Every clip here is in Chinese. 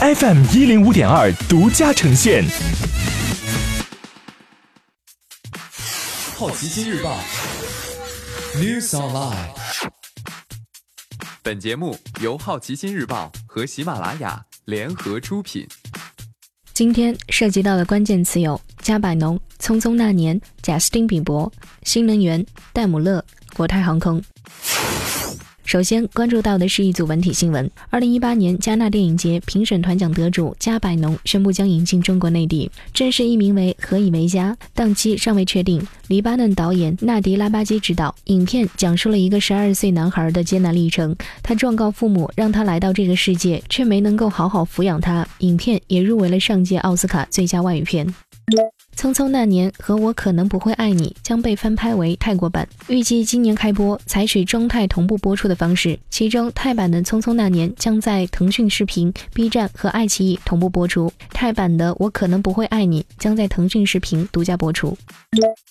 FM 一零五点二独家呈现。好奇心日报 News Online。本节目由好奇心日报和喜马拉雅联合出品。今天涉及到的关键词有：加百农、匆匆那年、贾斯汀·比伯、新能源、戴姆勒、国泰航空。首先关注到的是一组文体新闻：二零一八年戛纳电影节评审团奖得主加百农宣布将引进中国内地，正式译名为《何以为家》，档期尚未确定。黎巴嫩导演纳迪拉巴基执导，影片讲述了一个十二岁男孩的艰难历程。他状告父母，让他来到这个世界，却没能够好好抚养他。影片也入围了上届奥斯卡最佳外语片。匆匆那年和我可能不会爱你将被翻拍为泰国版，预计今年开播，采取中泰同步播出的方式。其中泰版的《匆匆那年》将在腾讯视频、B 站和爱奇艺同步播出，泰版的《我可能不会爱你》将在腾讯视频独家播出。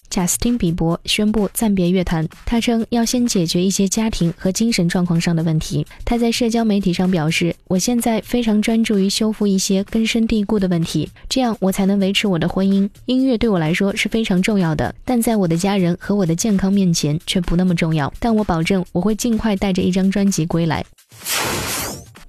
贾斯汀·比伯宣布暂别乐坛，他称要先解决一些家庭和精神状况上的问题。他在社交媒体上表示：“我现在非常专注于修复一些根深蒂固的问题，这样我才能维持我的婚姻。音乐对我来说是非常重要的，但在我的家人和我的健康面前却不那么重要。但我保证我会尽快带着一张专辑归来。”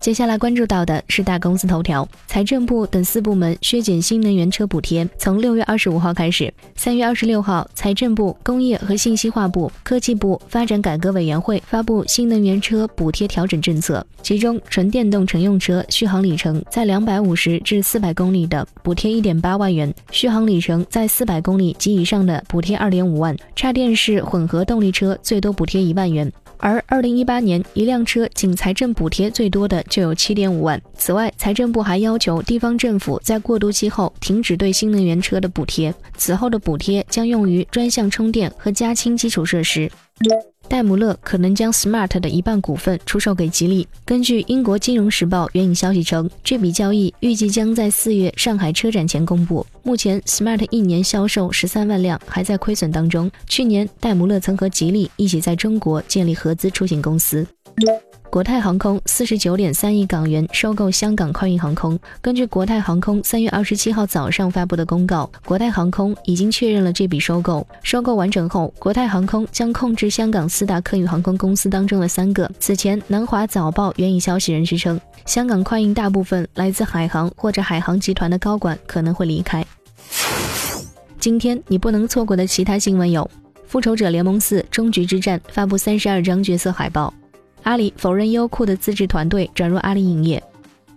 接下来关注到的是大公司头条，财政部等四部门削减新能源车补贴，从六月二十五号开始。三月二十六号，财政部、工业和信息化部、科技部发展改革委员会发布新能源车补贴调整政策，其中纯电动乘用车续航里程在两百五十至四百公里的补贴一点八万元，续航里程在四百公里及以上的补贴二点五万，插电式混合动力车最多补贴一万元。而二零一八年，一辆车仅财政补贴最多的就有七点五万。此外，财政部还要求地方政府在过渡期后停止对新能源车的补贴，此后的补贴将用于专项充电和加氢基础设施。戴姆勒可能将 Smart 的一半股份出售给吉利。根据英国金融时报援引消息称，这笔交易预计将在四月上海车展前公布。目前，Smart 一年销售十三万辆，还在亏损当中。去年，戴姆勒曾和吉利一起在中国建立合资出行公司。国泰航空四十九点三亿港元收购香港快运航空。根据国泰航空三月二十七号早上发布的公告，国泰航空已经确认了这笔收购。收购完成后，国泰航空将控制香港四大客运航空公司当中的三个。此前，南华早报援引消息人士称，香港快运大部分来自海航或者海航集团的高管可能会离开。今天你不能错过的其他新闻有：《复仇者联盟四：终局之战》发布三十二张角色海报。阿里否认优酷的自制团队转入阿里影业。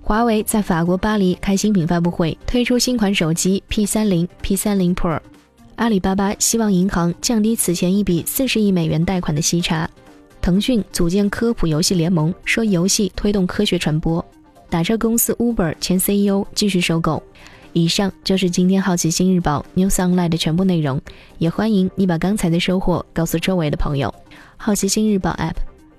华为在法国巴黎开新品发布会，推出新款手机 P 三零、P 三零 Pro。阿里巴巴希望银行降低此前一笔四十亿美元贷款的息差。腾讯组建科普游戏联盟，说游戏推动科学传播。打车公司 Uber 前 CEO 继续收购。以上就是今天好奇心日报 News Online 的全部内容，也欢迎你把刚才的收获告诉周围的朋友。好奇心日报 App。